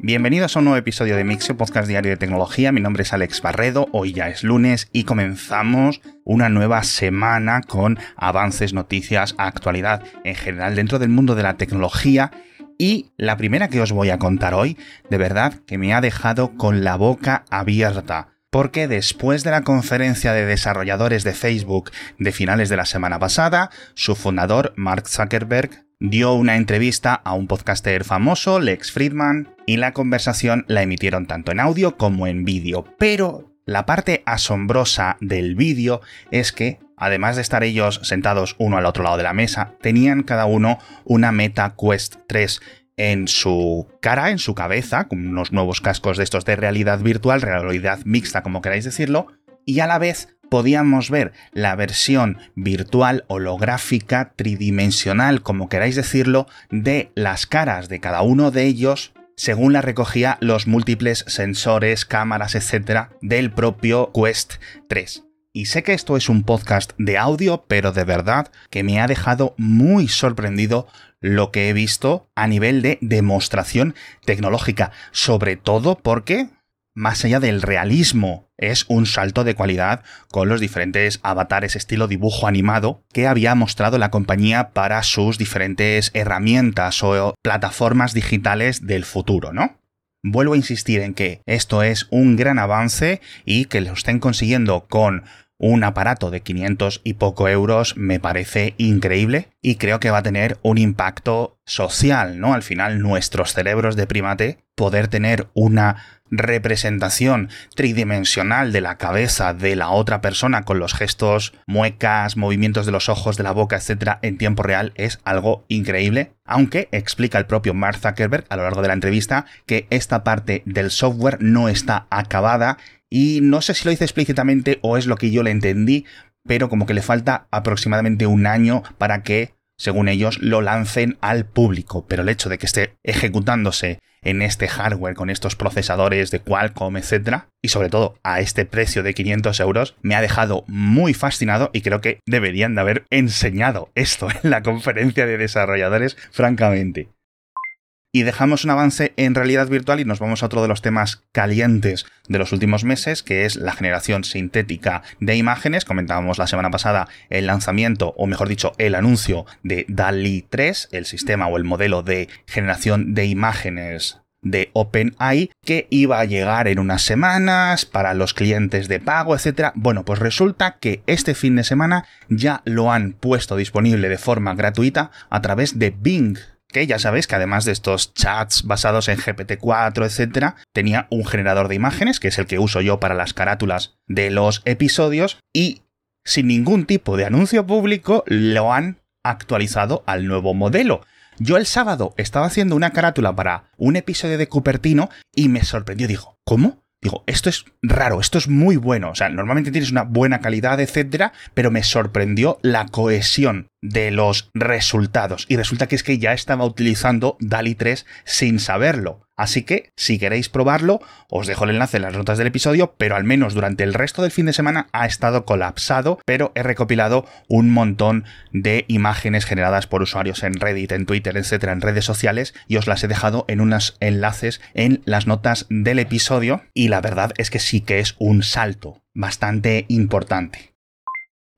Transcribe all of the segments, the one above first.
Bienvenidos a un nuevo episodio de Mixio, podcast diario de tecnología. Mi nombre es Alex Barredo, hoy ya es lunes y comenzamos una nueva semana con avances, noticias, actualidad en general dentro del mundo de la tecnología. Y la primera que os voy a contar hoy, de verdad que me ha dejado con la boca abierta porque después de la conferencia de desarrolladores de Facebook de finales de la semana pasada, su fundador, Mark Zuckerberg, dio una entrevista a un podcaster famoso, Lex Friedman, y la conversación la emitieron tanto en audio como en vídeo. Pero la parte asombrosa del vídeo es que, además de estar ellos sentados uno al otro lado de la mesa, tenían cada uno una Meta Quest 3 en su cara, en su cabeza, con unos nuevos cascos de estos de realidad virtual, realidad mixta, como queráis decirlo, y a la vez podíamos ver la versión virtual holográfica tridimensional, como queráis decirlo, de las caras de cada uno de ellos según la recogía los múltiples sensores, cámaras, etc. del propio Quest 3. Y sé que esto es un podcast de audio, pero de verdad que me ha dejado muy sorprendido lo que he visto a nivel de demostración tecnológica, sobre todo porque más allá del realismo, es un salto de calidad con los diferentes avatares estilo dibujo animado que había mostrado la compañía para sus diferentes herramientas o plataformas digitales del futuro, ¿no? Vuelvo a insistir en que esto es un gran avance y que lo estén consiguiendo con un aparato de 500 y poco euros me parece increíble y creo que va a tener un impacto social, ¿no? Al final nuestros cerebros de primate poder tener una representación tridimensional de la cabeza de la otra persona con los gestos, muecas, movimientos de los ojos, de la boca, etcétera, en tiempo real es algo increíble. Aunque explica el propio Mark Zuckerberg a lo largo de la entrevista que esta parte del software no está acabada y no sé si lo dice explícitamente o es lo que yo le entendí, pero como que le falta aproximadamente un año para que, según ellos, lo lancen al público. Pero el hecho de que esté ejecutándose en este hardware con estos procesadores de Qualcomm, etc. Y sobre todo a este precio de 500 euros, me ha dejado muy fascinado y creo que deberían de haber enseñado esto en la conferencia de desarrolladores, francamente. Y dejamos un avance en realidad virtual y nos vamos a otro de los temas calientes de los últimos meses, que es la generación sintética de imágenes. Comentábamos la semana pasada el lanzamiento, o mejor dicho, el anuncio de DALI 3, el sistema o el modelo de generación de imágenes de OpenAI que iba a llegar en unas semanas para los clientes de pago, etc. Bueno, pues resulta que este fin de semana ya lo han puesto disponible de forma gratuita a través de Bing que ya sabéis que además de estos chats basados en GPT-4, etc., tenía un generador de imágenes, que es el que uso yo para las carátulas de los episodios, y sin ningún tipo de anuncio público lo han actualizado al nuevo modelo. Yo el sábado estaba haciendo una carátula para un episodio de Cupertino y me sorprendió. Digo, ¿cómo? Digo, esto es raro, esto es muy bueno. O sea, normalmente tienes una buena calidad, etcétera, pero me sorprendió la cohesión de los resultados. Y resulta que es que ya estaba utilizando DALI 3 sin saberlo. Así que, si queréis probarlo, os dejo el enlace en las notas del episodio, pero al menos durante el resto del fin de semana ha estado colapsado, pero he recopilado un montón de imágenes generadas por usuarios en Reddit, en Twitter, etcétera, en redes sociales, y os las he dejado en unos enlaces en las notas del episodio, y la verdad es que sí que es un salto bastante importante.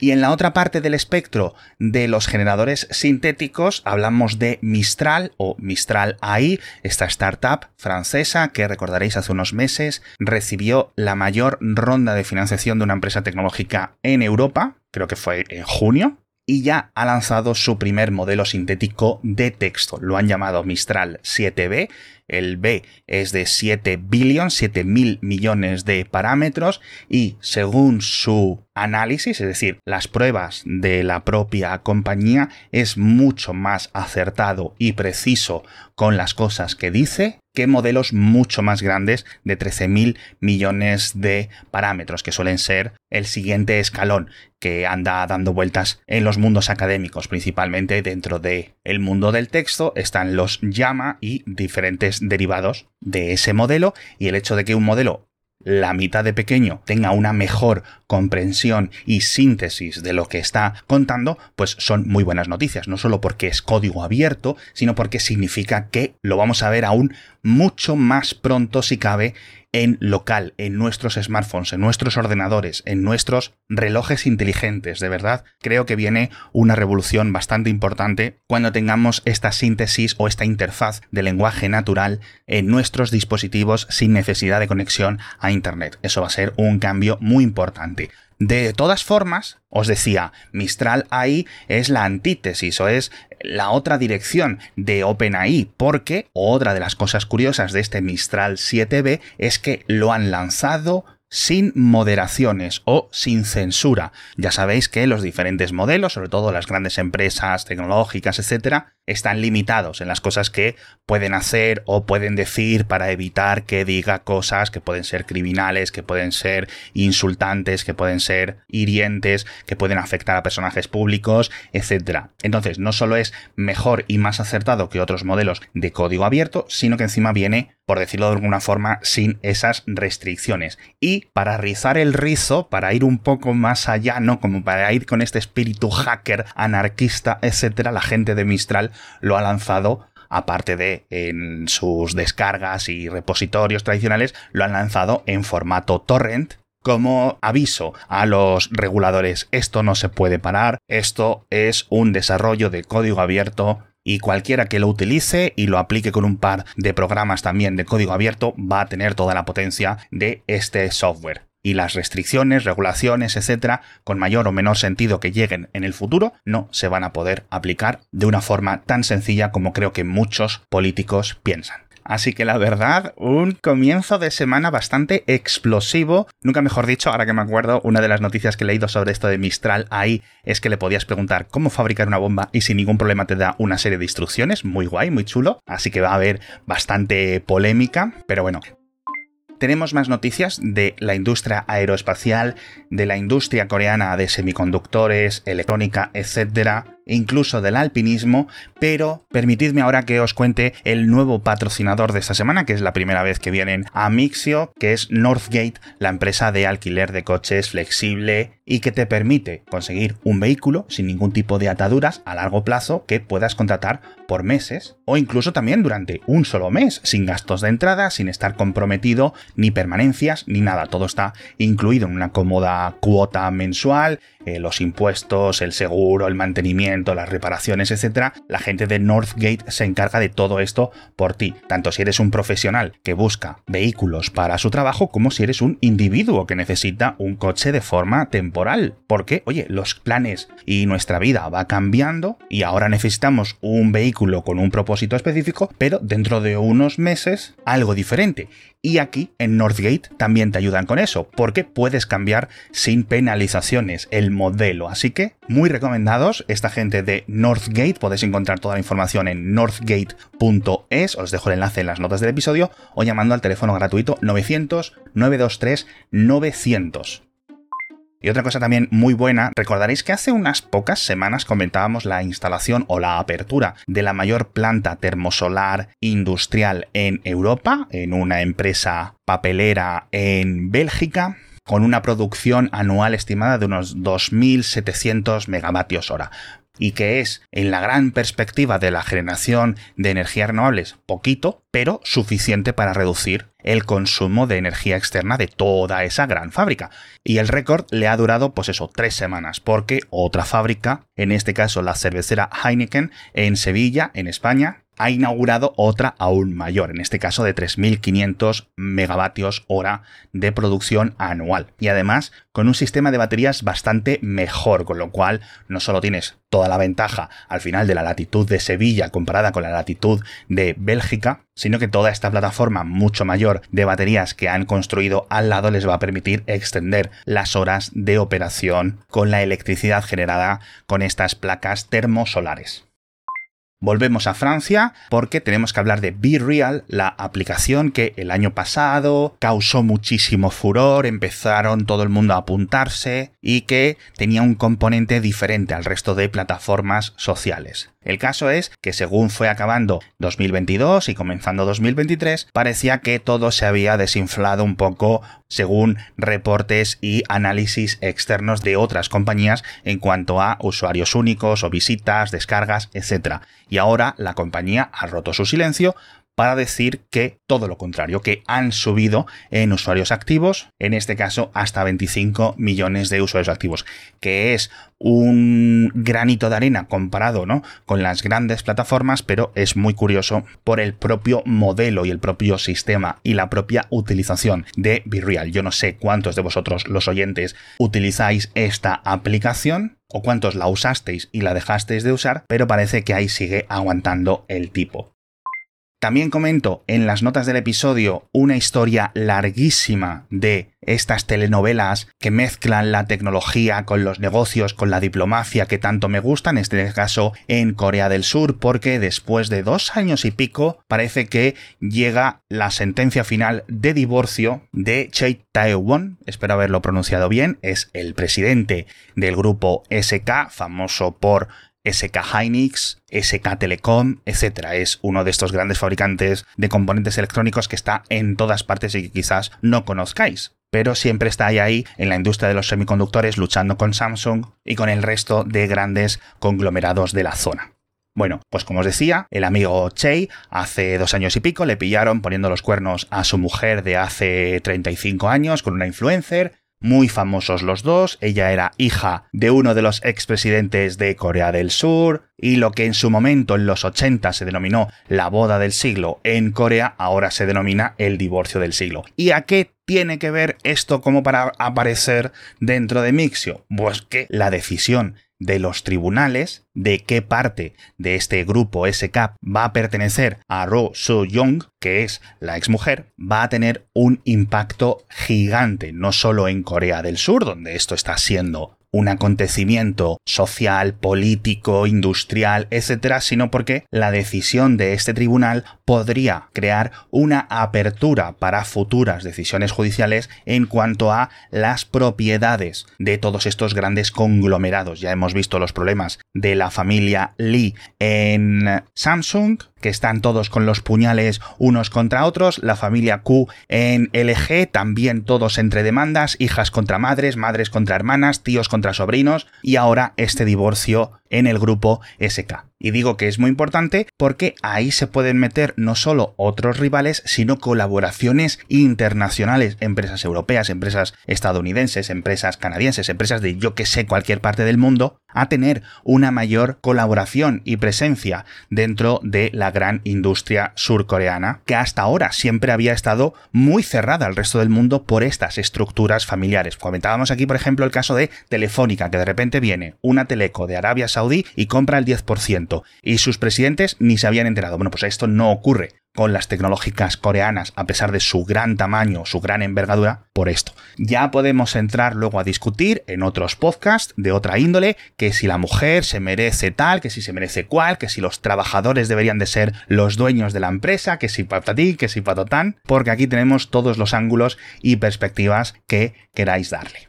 Y en la otra parte del espectro de los generadores sintéticos hablamos de Mistral o Mistral AI, esta startup francesa que recordaréis hace unos meses recibió la mayor ronda de financiación de una empresa tecnológica en Europa, creo que fue en junio, y ya ha lanzado su primer modelo sintético de texto. Lo han llamado Mistral 7B el B es de 7 billion, 7 mil millones de parámetros y según su análisis, es decir, las pruebas de la propia compañía, es mucho más acertado y preciso con las cosas que dice que modelos mucho más grandes de 13.000 millones de parámetros, que suelen ser el siguiente escalón que anda dando vueltas en los mundos académicos, principalmente dentro del el mundo del texto, están los llama y diferentes derivados de ese modelo y el hecho de que un modelo la mitad de pequeño tenga una mejor comprensión y síntesis de lo que está contando, pues son muy buenas noticias, no solo porque es código abierto, sino porque significa que lo vamos a ver aún mucho más pronto si cabe en local, en nuestros smartphones, en nuestros ordenadores, en nuestros relojes inteligentes. De verdad, creo que viene una revolución bastante importante cuando tengamos esta síntesis o esta interfaz de lenguaje natural en nuestros dispositivos sin necesidad de conexión a Internet. Eso va a ser un cambio muy importante. De todas formas, os decía, Mistral AI es la antítesis o es la otra dirección de OpenAI, porque otra de las cosas curiosas de este Mistral 7B es que lo han lanzado sin moderaciones o sin censura. Ya sabéis que los diferentes modelos, sobre todo las grandes empresas tecnológicas, etcétera, están limitados en las cosas que pueden hacer o pueden decir para evitar que diga cosas que pueden ser criminales, que pueden ser insultantes, que pueden ser hirientes, que pueden afectar a personajes públicos, etcétera. Entonces, no solo es mejor y más acertado que otros modelos de código abierto, sino que encima viene por decirlo de alguna forma, sin esas restricciones. Y para rizar el rizo, para ir un poco más allá, ¿no? Como para ir con este espíritu hacker, anarquista, etcétera, la gente de Mistral lo ha lanzado aparte de en sus descargas y repositorios tradicionales, lo han lanzado en formato torrent como aviso a los reguladores, esto no se puede parar, esto es un desarrollo de código abierto y cualquiera que lo utilice y lo aplique con un par de programas también de código abierto va a tener toda la potencia de este software. Y las restricciones, regulaciones, etcétera, con mayor o menor sentido que lleguen en el futuro, no se van a poder aplicar de una forma tan sencilla como creo que muchos políticos piensan. Así que la verdad, un comienzo de semana bastante explosivo. Nunca mejor dicho, ahora que me acuerdo, una de las noticias que he leído sobre esto de Mistral ahí es que le podías preguntar cómo fabricar una bomba y sin ningún problema te da una serie de instrucciones. Muy guay, muy chulo. Así que va a haber bastante polémica. Pero bueno, tenemos más noticias de la industria aeroespacial, de la industria coreana de semiconductores, electrónica, etcétera, incluso del alpinismo, pero permitidme ahora que os cuente el nuevo patrocinador de esta semana, que es la primera vez que vienen a Mixio, que es Northgate, la empresa de alquiler de coches flexible y que te permite conseguir un vehículo sin ningún tipo de ataduras a largo plazo que puedas contratar por meses o incluso también durante un solo mes, sin gastos de entrada, sin estar comprometido, ni permanencias, ni nada. Todo está incluido en una cómoda cuota mensual, eh, los impuestos, el seguro, el mantenimiento, las reparaciones, etcétera, la gente de Northgate se encarga de todo esto por ti. Tanto si eres un profesional que busca vehículos para su trabajo, como si eres un individuo que necesita un coche de forma temporal. Porque, oye, los planes y nuestra vida va cambiando y ahora necesitamos un vehículo con un propósito específico, pero dentro de unos meses algo diferente. Y aquí en Northgate también te ayudan con eso, porque puedes cambiar sin penalizaciones el modelo. Así que muy recomendados esta gente de Northgate. Podéis encontrar toda la información en northgate.es. Os dejo el enlace en las notas del episodio o llamando al teléfono gratuito 900 923 900. Y otra cosa también muy buena, recordaréis que hace unas pocas semanas comentábamos la instalación o la apertura de la mayor planta termosolar industrial en Europa, en una empresa papelera en Bélgica, con una producción anual estimada de unos 2.700 megavatios hora y que es, en la gran perspectiva de la generación de energías renovables, poquito, pero suficiente para reducir el consumo de energía externa de toda esa gran fábrica. Y el récord le ha durado, pues eso, tres semanas, porque otra fábrica, en este caso la cervecera Heineken, en Sevilla, en España, ha inaugurado otra aún mayor, en este caso de 3.500 megavatios hora de producción anual. Y además con un sistema de baterías bastante mejor, con lo cual no solo tienes toda la ventaja al final de la latitud de Sevilla comparada con la latitud de Bélgica, sino que toda esta plataforma mucho mayor de baterías que han construido al lado les va a permitir extender las horas de operación con la electricidad generada con estas placas termosolares. Volvemos a Francia porque tenemos que hablar de Be Real, la aplicación que el año pasado causó muchísimo furor, empezaron todo el mundo a apuntarse y que tenía un componente diferente al resto de plataformas sociales. El caso es que según fue acabando 2022 y comenzando 2023, parecía que todo se había desinflado un poco según reportes y análisis externos de otras compañías en cuanto a usuarios únicos o visitas, descargas, etc. Y ahora la compañía ha roto su silencio para decir que todo lo contrario, que han subido en usuarios activos, en este caso hasta 25 millones de usuarios activos, que es un granito de arena comparado ¿no? con las grandes plataformas, pero es muy curioso por el propio modelo y el propio sistema y la propia utilización de BeReal. Yo no sé cuántos de vosotros, los oyentes, utilizáis esta aplicación o cuántos la usasteis y la dejasteis de usar, pero parece que ahí sigue aguantando el tipo. También comento en las notas del episodio una historia larguísima de estas telenovelas que mezclan la tecnología con los negocios, con la diplomacia que tanto me gustan, en este caso en Corea del Sur, porque después de dos años y pico parece que llega la sentencia final de divorcio de Choi Tae-won, espero haberlo pronunciado bien, es el presidente del grupo SK, famoso por SK Hynix, SK Telecom, etc. Es uno de estos grandes fabricantes de componentes electrónicos que está en todas partes y que quizás no conozcáis. Pero siempre está ahí, ahí en la industria de los semiconductores luchando con Samsung y con el resto de grandes conglomerados de la zona. Bueno, pues como os decía, el amigo Che hace dos años y pico le pillaron poniendo los cuernos a su mujer de hace 35 años con una influencer, muy famosos los dos. Ella era hija de uno de los expresidentes de Corea del Sur y lo que en su momento en los 80 se denominó la boda del siglo en Corea ahora se denomina el divorcio del siglo. ¿Y a qué tiene que ver esto como para aparecer dentro de Mixio? Pues que la decisión de los tribunales de qué parte de este grupo SK va a pertenecer a Ro So-young, que es la exmujer, va a tener un impacto gigante, no solo en Corea del Sur, donde esto está siendo un acontecimiento social, político, industrial, etcétera, sino porque la decisión de este tribunal podría crear una apertura para futuras decisiones judiciales en cuanto a las propiedades de todos estos grandes conglomerados. Ya hemos visto los problemas de la familia Lee en Samsung, que están todos con los puñales unos contra otros, la familia Q en LG, también todos entre demandas, hijas contra madres, madres contra hermanas, tíos contra sobrinos, y ahora este divorcio en el grupo SK. Y digo que es muy importante porque ahí se pueden meter no solo otros rivales, sino colaboraciones internacionales, empresas europeas, empresas estadounidenses, empresas canadienses, empresas de yo que sé cualquier parte del mundo, a tener una mayor colaboración y presencia dentro de la gran industria surcoreana, que hasta ahora siempre había estado muy cerrada al resto del mundo por estas estructuras familiares. Comentábamos aquí, por ejemplo, el caso de Telefónica, que de repente viene una teleco de Arabia Saudí y compra el 10%, y sus presidentes ni se habían enterado. Bueno, pues esto no ocurre con las tecnológicas coreanas, a pesar de su gran tamaño, su gran envergadura, por esto. Ya podemos entrar luego a discutir en otros podcasts de otra índole, que si la mujer se merece tal, que si se merece cual, que si los trabajadores deberían de ser los dueños de la empresa, que si patatí, que si patotán, porque aquí tenemos todos los ángulos y perspectivas que queráis darle.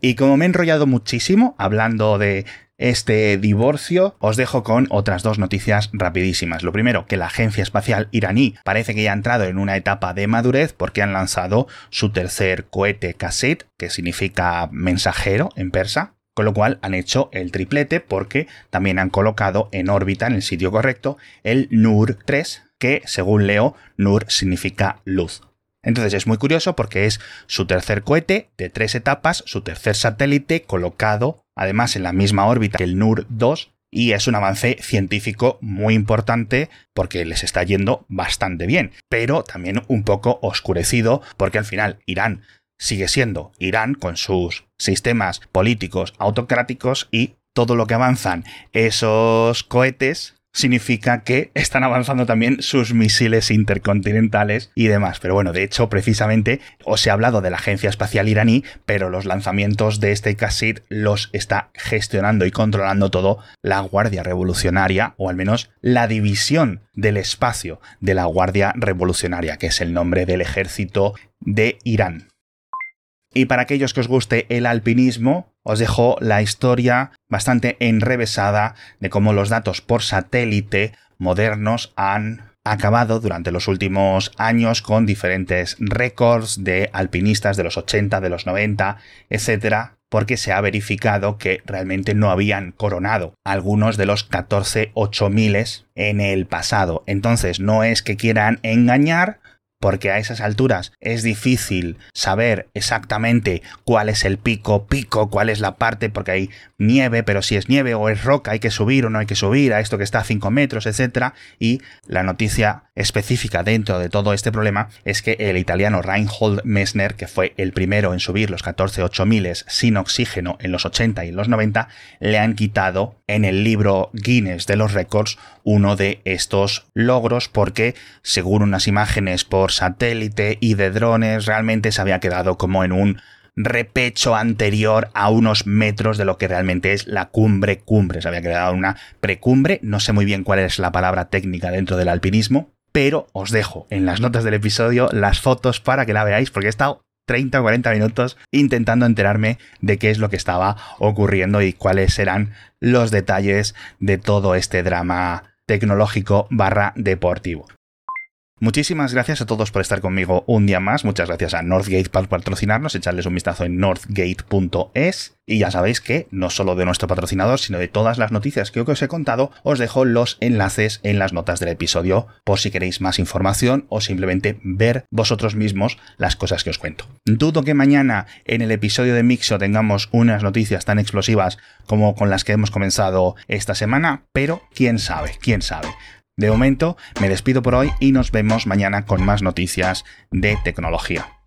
Y como me he enrollado muchísimo hablando de este divorcio, os dejo con otras dos noticias rapidísimas. Lo primero, que la Agencia Espacial iraní parece que ya ha entrado en una etapa de madurez porque han lanzado su tercer cohete Kasit, que significa mensajero en persa, con lo cual han hecho el triplete porque también han colocado en órbita, en el sitio correcto, el NUR 3, que según leo, NUR significa luz. Entonces es muy curioso porque es su tercer cohete de tres etapas, su tercer satélite colocado además en la misma órbita que el NUR 2 y es un avance científico muy importante porque les está yendo bastante bien, pero también un poco oscurecido porque al final Irán sigue siendo Irán con sus sistemas políticos autocráticos y todo lo que avanzan esos cohetes significa que están avanzando también sus misiles intercontinentales y demás. Pero bueno, de hecho, precisamente os he hablado de la Agencia Espacial iraní, pero los lanzamientos de este Qasid los está gestionando y controlando todo la Guardia Revolucionaria, o al menos la división del espacio de la Guardia Revolucionaria, que es el nombre del ejército de Irán. Y para aquellos que os guste el alpinismo, os dejo la historia bastante enrevesada de cómo los datos por satélite modernos han acabado durante los últimos años con diferentes récords de alpinistas de los 80, de los 90, etcétera, porque se ha verificado que realmente no habían coronado algunos de los 14 8000 en el pasado. Entonces, no es que quieran engañar, porque a esas alturas es difícil saber exactamente cuál es el pico, pico, cuál es la parte, porque hay nieve, pero si es nieve o es roca, hay que subir o no hay que subir a esto que está a 5 metros, etc. Y la noticia específica dentro de todo este problema es que el italiano Reinhold Messner, que fue el primero en subir los 14 8000 sin oxígeno en los 80 y en los 90, le han quitado en el libro Guinness de los récords uno de estos logros porque, según unas imágenes por satélite y de drones, realmente se había quedado como en un repecho anterior a unos metros de lo que realmente es la cumbre cumbre. Se había quedado una precumbre, no sé muy bien cuál es la palabra técnica dentro del alpinismo, pero os dejo en las notas del episodio las fotos para que la veáis porque he estado 30 o 40 minutos intentando enterarme de qué es lo que estaba ocurriendo y cuáles eran los detalles de todo este drama tecnológico barra deportivo. Muchísimas gracias a todos por estar conmigo un día más. Muchas gracias a Northgate por patrocinarnos. Echarles un vistazo en northgate.es. Y ya sabéis que no solo de nuestro patrocinador, sino de todas las noticias que os he contado, os dejo los enlaces en las notas del episodio por si queréis más información o simplemente ver vosotros mismos las cosas que os cuento. Dudo que mañana en el episodio de Mixo tengamos unas noticias tan explosivas como con las que hemos comenzado esta semana, pero quién sabe, quién sabe. De momento, me despido por hoy y nos vemos mañana con más noticias de tecnología.